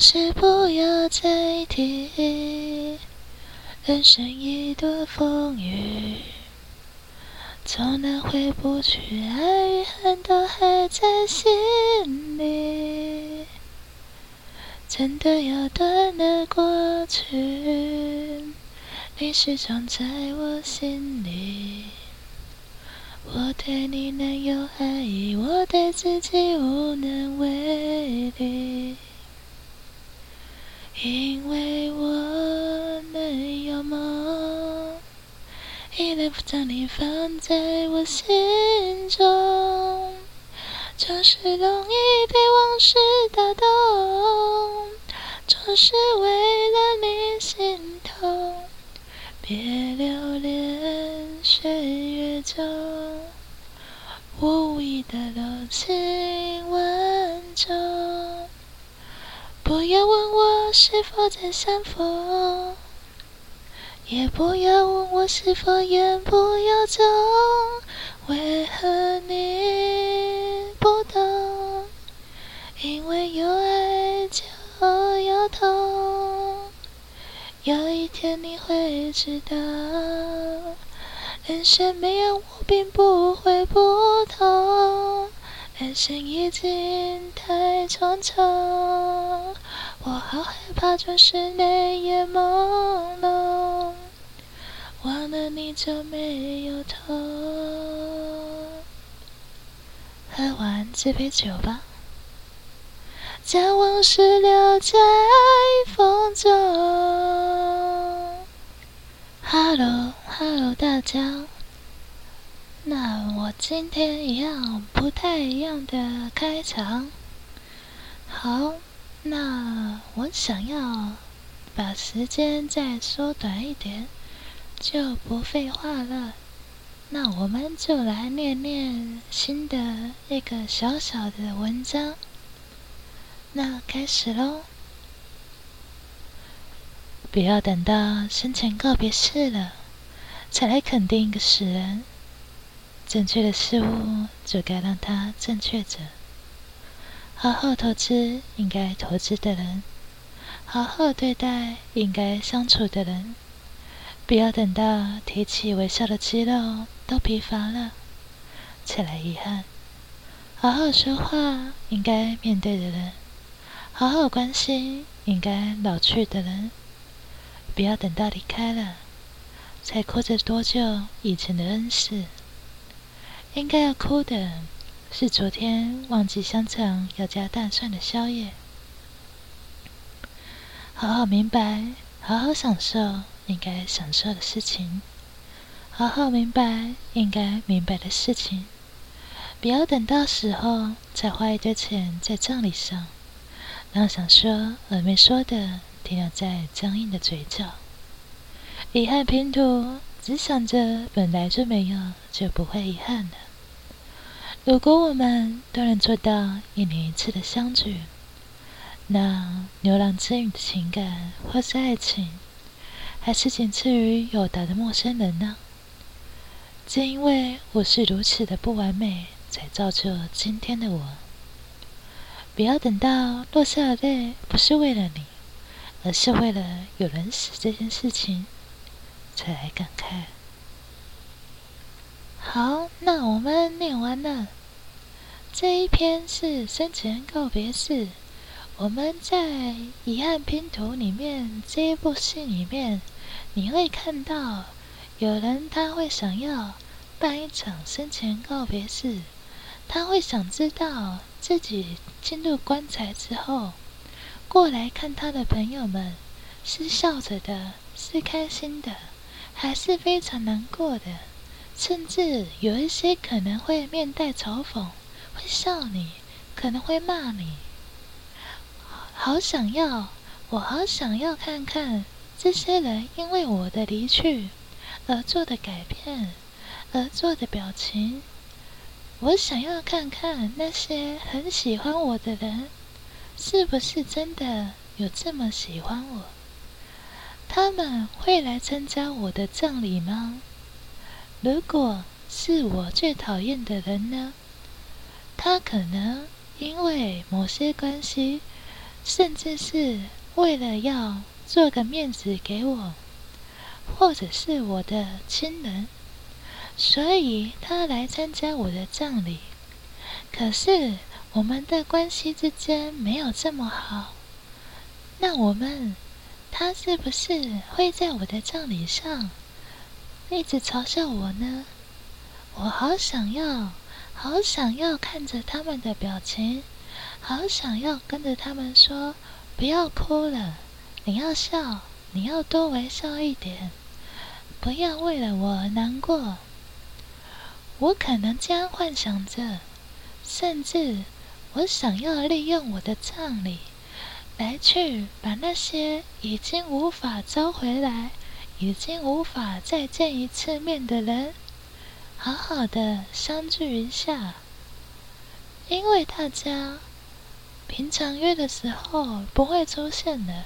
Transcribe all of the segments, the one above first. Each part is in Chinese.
事不要再提，人生一多风雨，总能回不去，爱与恨都还在心里。真的要断了过去，你始终在我心里。我对你能有爱意，我对自己无能为力。因为我能有梦，依然将你放在我心中，总是容易被往事打动，总是为了你心痛。别留恋岁月中，我无意的柔情万种。不要问我是否在相逢，也不要问我是否言不由衷。为何你不懂？因为有爱就有痛。有一天你会知道，人生没有我并不会不同。人生已经太匆匆，我好害怕总是泪眼朦胧，忘了你就没有痛。喝完这杯酒吧，将往事留在风中。Hello，Hello，大家。那我今天一样不太一样的开场。好，那我想要把时间再缩短一点，就不废话了。那我们就来念念新的一个小小的文章。那开始喽！不要等到生前告别式了，才来肯定一个死人。正确的事物就该让它正确着。好好投资应该投资的人，好好对待应该相处的人。不要等到提起微笑的肌肉都疲乏了，才来遗憾。好好说话应该面对的人，好好关心应该老去的人。不要等到离开了，才哭着多久以前的恩师。应该要哭的是昨天忘记香肠要加蛋蒜的宵夜。好好明白，好好享受应该享受的事情，好好明白应该明白的事情。不要等到时候再花一堆钱在葬礼上，让想说而没说的停留在僵硬的嘴角。遗憾拼图。只想着本来就没有，就不会遗憾了。如果我们都能做到一年一次的相聚，那牛郎织女的情感或是爱情，还是仅次于友达的陌生人呢？正因为我是如此的不完美，才造就今天的我。不要等到落下的泪不是为了你，而是为了有人死这件事情。才来感慨。好，那我们念完了。这一篇是生前告别式。我们在遗憾拼图里面这一部戏里面，你会看到有人他会想要办一场生前告别式，他会想知道自己进入棺材之后，过来看他的朋友们是笑着的，是开心的。还是非常难过的，甚至有一些可能会面带嘲讽，会笑你，可能会骂你。好想要，我好想要看看这些人因为我的离去而做的改变，而做的表情。我想要看看那些很喜欢我的人，是不是真的有这么喜欢我。他们会来参加我的葬礼吗？如果是我最讨厌的人呢？他可能因为某些关系甚至是为了要做个面子给我，或者是我的亲人，所以他来参加我的葬礼。可是我们的关系之间没有这么好，那我们他是不是会在我的葬礼上一直嘲笑我呢？我好想要，好想要看着他们的表情，好想要跟着他们说：“不要哭了，你要笑，你要多微笑一点，不要为了我而难过。”我可能这样幻想着。甚至，我想要利用我的葬礼，来去把那些已经无法招回来、已经无法再见一次面的人，好好的相聚一下。因为大家平常约的时候不会出现的，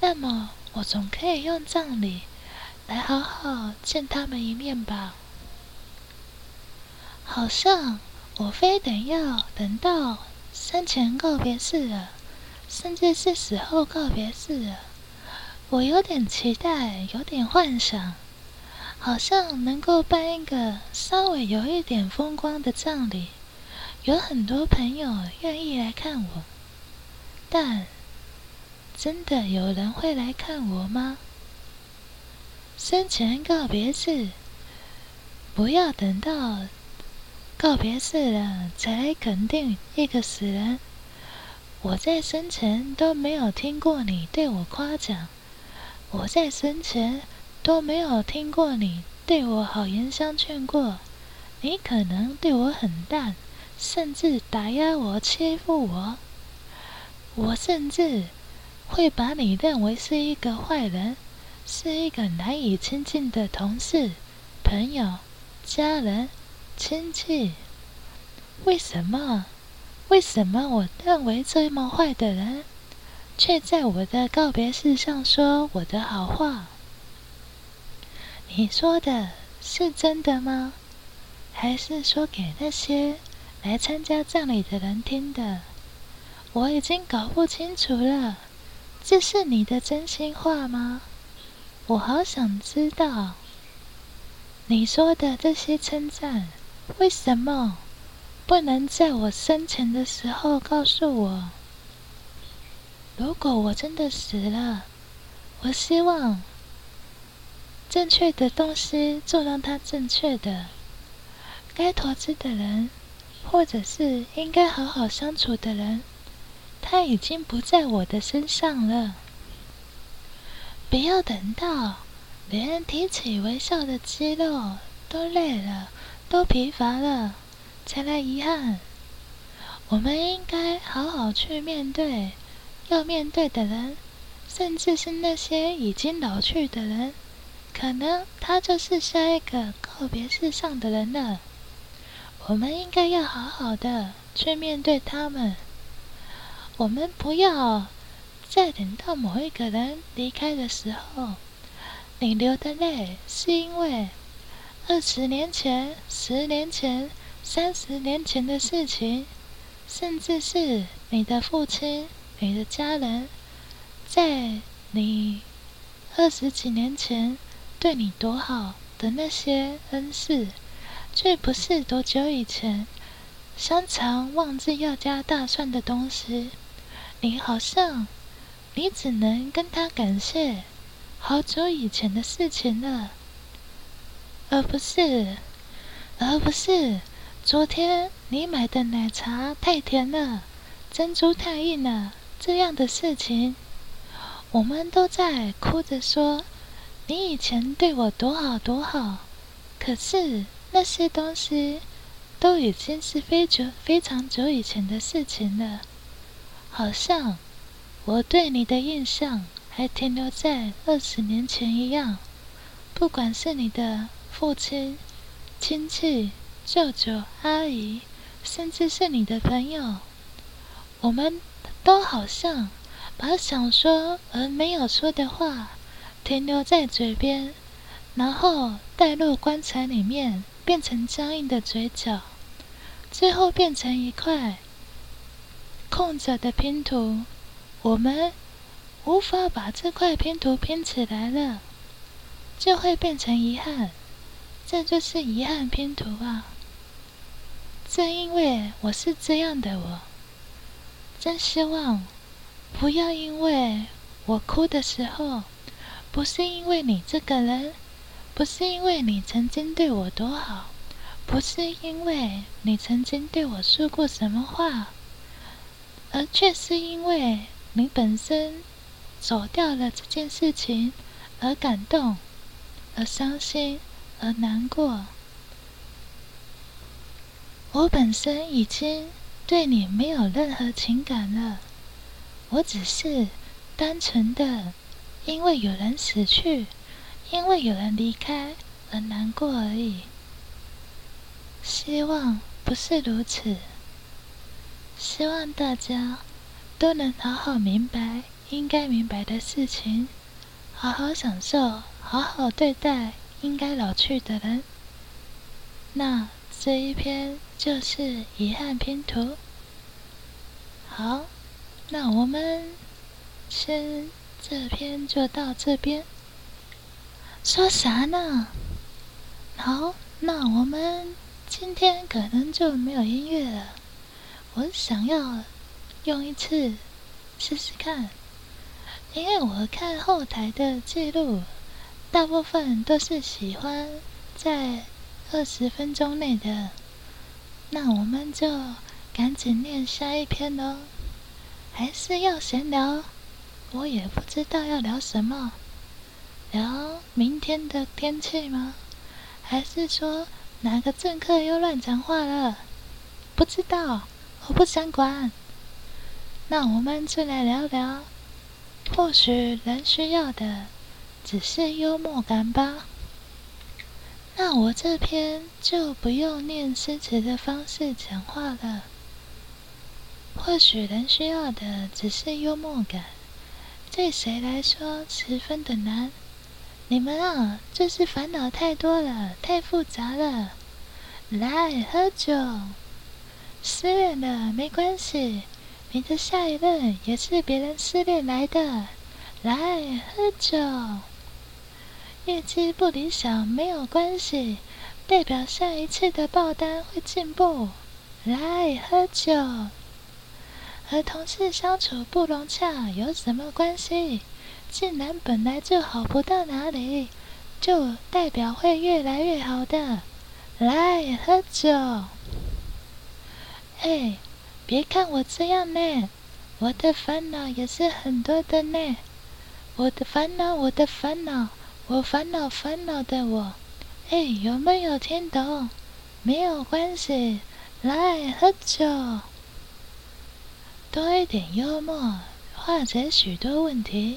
那么我总可以用葬礼来好好见他们一面吧。好像。我非得要等到生前告别式了，甚至是死后告别式了，我有点期待，有点幻想，好像能够办一个稍微有一点风光的葬礼，有很多朋友愿意来看我。但真的有人会来看我吗？生前告别式，不要等到。告别式了，才来肯定一个死人。我在生前都没有听过你对我夸奖，我在生前都没有听过你对我好言相劝过。你可能对我很淡，甚至打压我、欺负我。我甚至会把你认为是一个坏人，是一个难以亲近的同事、朋友、家人。亲戚，为什么？为什么我认为这么坏的人，却在我的告别式上说我的好话？你说的是真的吗？还是说给那些来参加葬礼的人听的？我已经搞不清楚了。这是你的真心话吗？我好想知道。你说的这些称赞。为什么不能在我生前的时候告诉我？如果我真的死了，我希望正确的东西就让它正确的，该投资的人，或者是应该好好相处的人，他已经不在我的身上了。不要等到连提起微笑的肌肉都累了。都疲乏了，才来遗憾。我们应该好好去面对要面对的人，甚至是那些已经老去的人。可能他就是下一个告别式上的人了。我们应该要好好的去面对他们。我们不要再等到某一个人离开的时候，你流的泪是因为。二十年前、十年前、三十年前的事情，甚至是你的父亲、你的家人，在你二十几年前对你多好的那些恩事，却不是多久以前香肠忘记要加大蒜的东西。你好像，你只能跟他感谢好久以前的事情了。而不是，而不是，昨天你买的奶茶太甜了，珍珠太硬了，这样的事情，我们都在哭着说，你以前对我多好多好，可是那些东西都已经是非久非常久以前的事情了，好像我对你的印象还停留在二十年前一样，不管是你的。父亲、亲戚、舅舅、阿姨，甚至是你的朋友，我们都好像把想说而没有说的话停留在嘴边，然后带入棺材里面，变成僵硬的嘴角，最后变成一块空着的拼图，我们无法把这块拼图拼起来了，就会变成遗憾。这就是遗憾拼图啊！正因为我是这样的我，真希望不要因为我哭的时候，不是因为你这个人，不是因为你曾经对我多好，不是因为你曾经对我说过什么话，而却是因为你本身走掉了这件事情而感动，而伤心。而难过，我本身已经对你没有任何情感了，我只是单纯的因为有人死去，因为有人离开而难过而已。希望不是如此，希望大家都能好好明白应该明白的事情，好好享受，好好对待。应该老去的人，那这一篇就是遗憾拼图。好，那我们先这篇就到这边。说啥呢？好，那我们今天可能就没有音乐了。我想要用一次试试看，因为我看后台的记录。大部分都是喜欢在二十分钟内的，那我们就赶紧念下一篇喽。还是要闲聊，我也不知道要聊什么。聊明天的天气吗？还是说哪个政客又乱讲话了？不知道，我不想管。那我们就来聊聊，或许人需要的。只是幽默感吧。那我这篇就不用念诗词的方式讲话了。或许人需要的只是幽默感，对谁来说十分的难。你们啊，就是烦恼太多了，太复杂了。来喝酒，失恋了没关系，你的下一任也是别人失恋来的。来喝酒。业绩不理想没有关系，代表下一次的报单会进步。来喝酒，和同事相处不融洽有什么关系？既然本来就好不到哪里，就代表会越来越好的。来喝酒。哎，别看我这样呢，我的烦恼也是很多的呢。我的烦恼，我的烦恼。我烦恼烦恼的我，哎，有没有听懂？没有关系，来喝酒，多一点幽默，化解许多问题；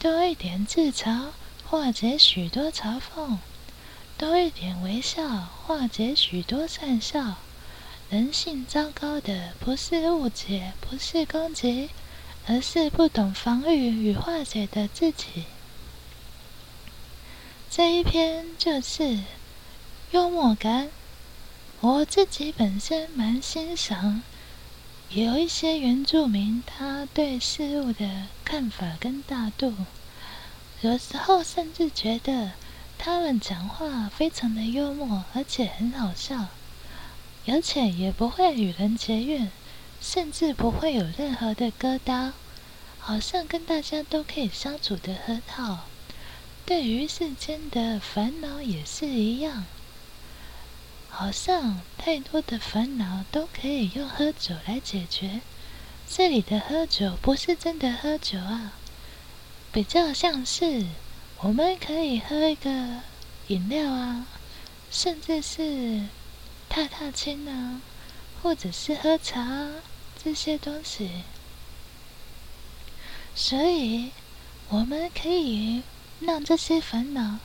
多一点自嘲，化解许多嘲讽；多一点微笑，化解许多善笑。人性糟糕的不是误解，不是攻击，而是不懂防御与化解的自己。这一篇就是幽默感，我自己本身蛮欣赏，有一些原住民他对事物的看法跟大度，有时候甚至觉得他们讲话非常的幽默，而且很好笑，而且也不会与人结怨，甚至不会有任何的疙瘩，好像跟大家都可以相处的很好。对于世间的烦恼也是一样，好像太多的烦恼都可以用喝酒来解决。这里的喝酒不是真的喝酒啊，比较像是我们可以喝一个饮料啊，甚至是踏踏青啊，或者是喝茶这些东西。所以我们可以。让这些烦恼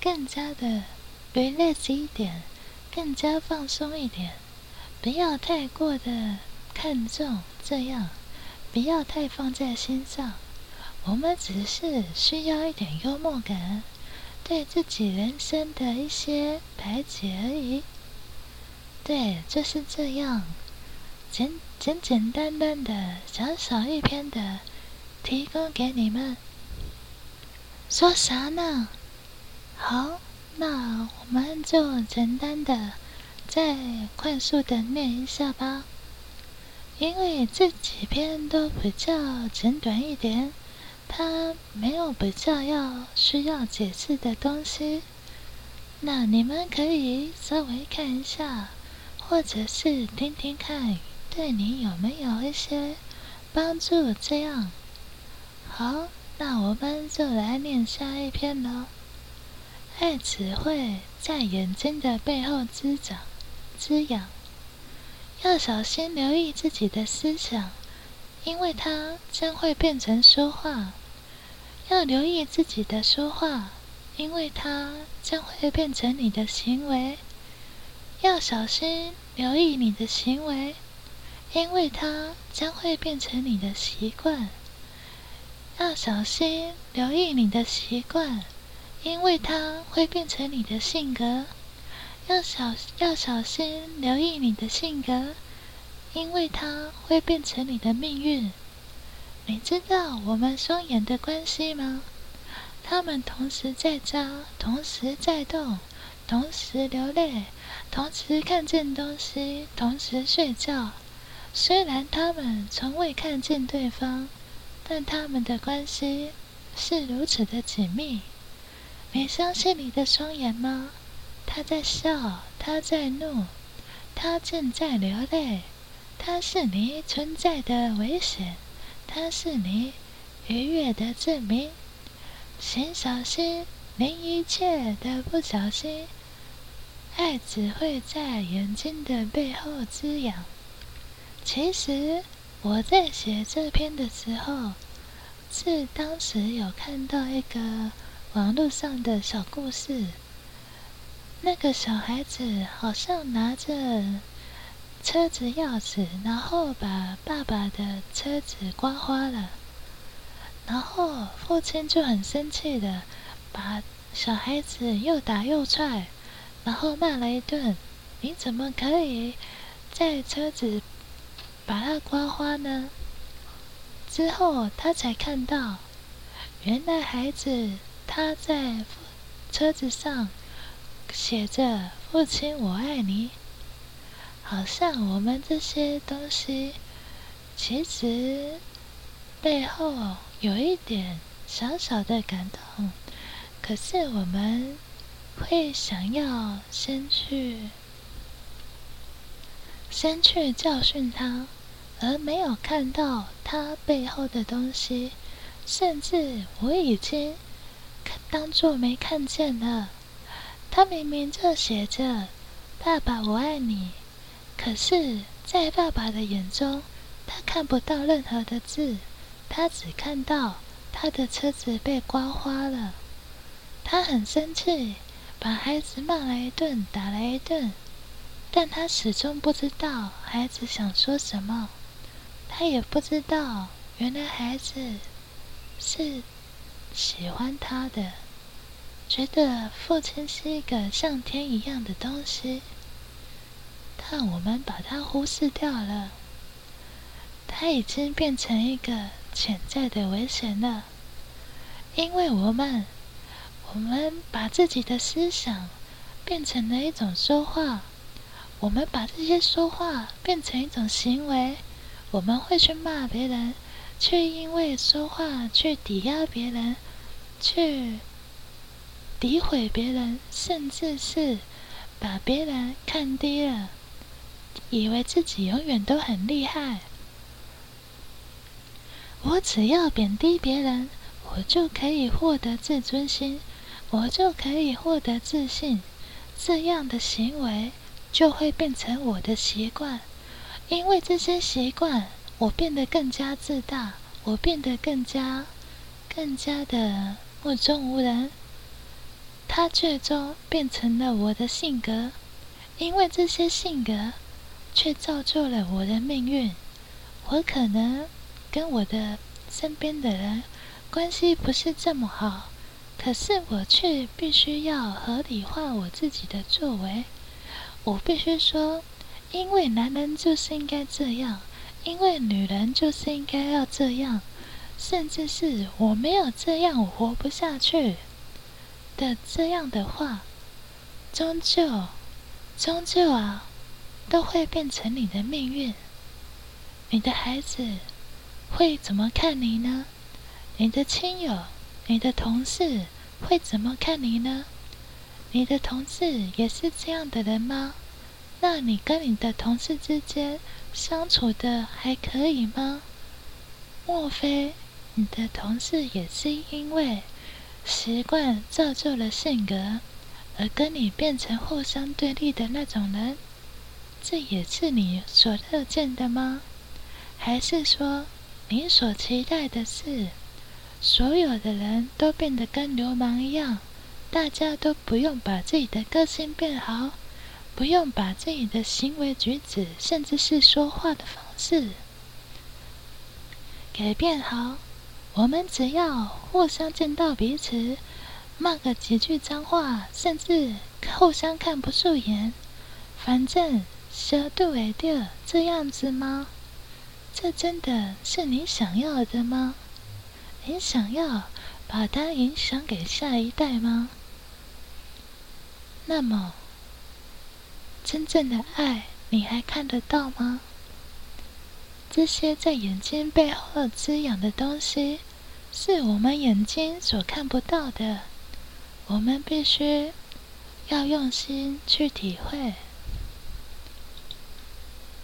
更加的 relax 一点，更加放松一点，不要太过的看重，这样不要太放在心上。我们只是需要一点幽默感，对自己人生的一些排解而已。对，就是这样。简简简单单的小小一篇的提供给你们。说啥呢？好，那我们就简单的再快速的念一下吧。因为这几篇都比较简短一点，它没有比较要需要解释的东西。那你们可以稍微看一下，或者是听听看，对你有没有一些帮助？这样好，那我们就来念下一篇喽。爱只会在眼睛的背后滋长、滋养。要小心留意自己的思想，因为它将会变成说话。要留意自己的说话，因为它将会变成你的行为。要小心留意你的行为，因为它将会变成你的习惯。要小心留意你的习惯，因为它会变成你的性格。要小要小心留意你的性格，因为它会变成你的命运。你知道我们双眼的关系吗？他们同时在眨，同时在动，同时流泪，同时看见东西，同时睡觉。虽然他们从未看见对方，但他们的关系是如此的紧密。你相信你的双眼吗？他在笑，他在怒，他正在流泪。他是你存在的危险，他是你愉悦的证明。请小心，连一切的不小心。爱只会在眼睛的背后滋养。其实我在写这篇的时候，是当时有看到一个网络上的小故事。那个小孩子好像拿着车子钥匙，然后把爸爸的车子刮花了，然后父亲就很生气的把小孩子又打又踹，然后骂了一顿：“你怎么可以在车子把它刮花呢？”之后他才看到，原来孩子他在车子上。写着“父亲，我爱你”，好像我们这些东西，其实背后有一点小小的感动，可是我们会想要先去，先去教训他，而没有看到他背后的东西，甚至我已经当做没看见了。他明明就写着“爸爸，我爱你”，可是，在爸爸的眼中，他看不到任何的字，他只看到他的车子被刮花了。他很生气，把孩子骂了一顿，打了一顿，但他始终不知道孩子想说什么。他也不知道，原来孩子是喜欢他的。觉得父亲是一个像天一样的东西，但我们把他忽视掉了。他已经变成一个潜在的危险了，因为我们，我们把自己的思想变成了一种说话，我们把这些说话变成一种行为，我们会去骂别人，去因为说话去抵押别人，去。诋毁别人，甚至是把别人看低了，以为自己永远都很厉害。我只要贬低别人，我就可以获得自尊心，我就可以获得自信。这样的行为就会变成我的习惯，因为这些习惯，我变得更加自大，我变得更加、更加的目中无人。他最终变成了我的性格，因为这些性格却造就了我的命运。我可能跟我的身边的人关系不是这么好，可是我却必须要合理化我自己的作为。我必须说，因为男人就是应该这样，因为女人就是应该要这样，甚至是我没有这样我活不下去的这样的话，终究，终究啊，都会变成你的命运。你的孩子会怎么看你呢？你的亲友、你的同事会怎么看你呢？你的同事也是这样的人吗？那你跟你的同事之间相处的还可以吗？莫非你的同事也是因为习惯造就了性格，而跟你变成互相对立的那种人？这也是你所乐见的吗？还是说你所期待的是所有的人都变得跟流氓一样？大家都不用把自己的个性变好，不用把自己的行为举止，甚至是说话的方式改变好。我们只要互相见到彼此，骂个几句脏话，甚至互相看不顺眼，反正小度为掉这样子吗？这真的是你想要的吗？你想要把它影响给下一代吗？那么，真正的爱你还看得到吗？这些在眼睛背后滋养的东西，是我们眼睛所看不到的。我们必须要用心去体会。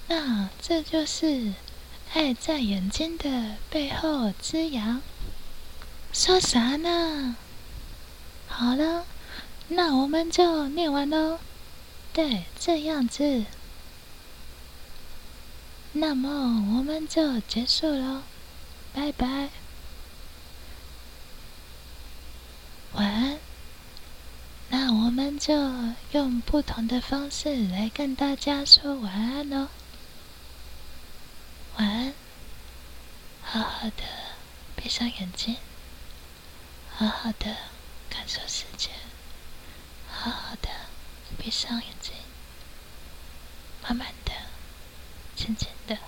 那这就是爱在眼睛的背后滋养。说啥呢？好了。那我们就念完喽，对，这样子。那么我们就结束喽，拜拜，晚安。那我们就用不同的方式来跟大家说晚安喽，晚安，好好的闭上眼睛，好好的感受世界。好好的，闭上眼睛，慢慢的，轻轻的。